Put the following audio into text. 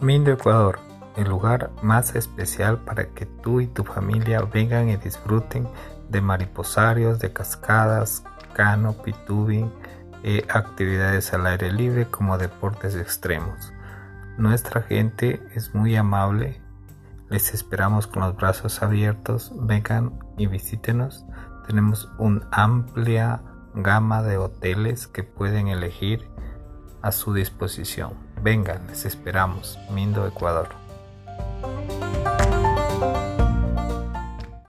Mindo Ecuador, el lugar más especial para que tú y tu familia vengan y disfruten de mariposarios, de cascadas, canopy, tubing, eh, actividades al aire libre como deportes extremos. Nuestra gente es muy amable, les esperamos con los brazos abiertos, vengan y visítenos. Tenemos una amplia gama de hoteles que pueden elegir a su disposición. Vengan, les esperamos. Mindo, Ecuador.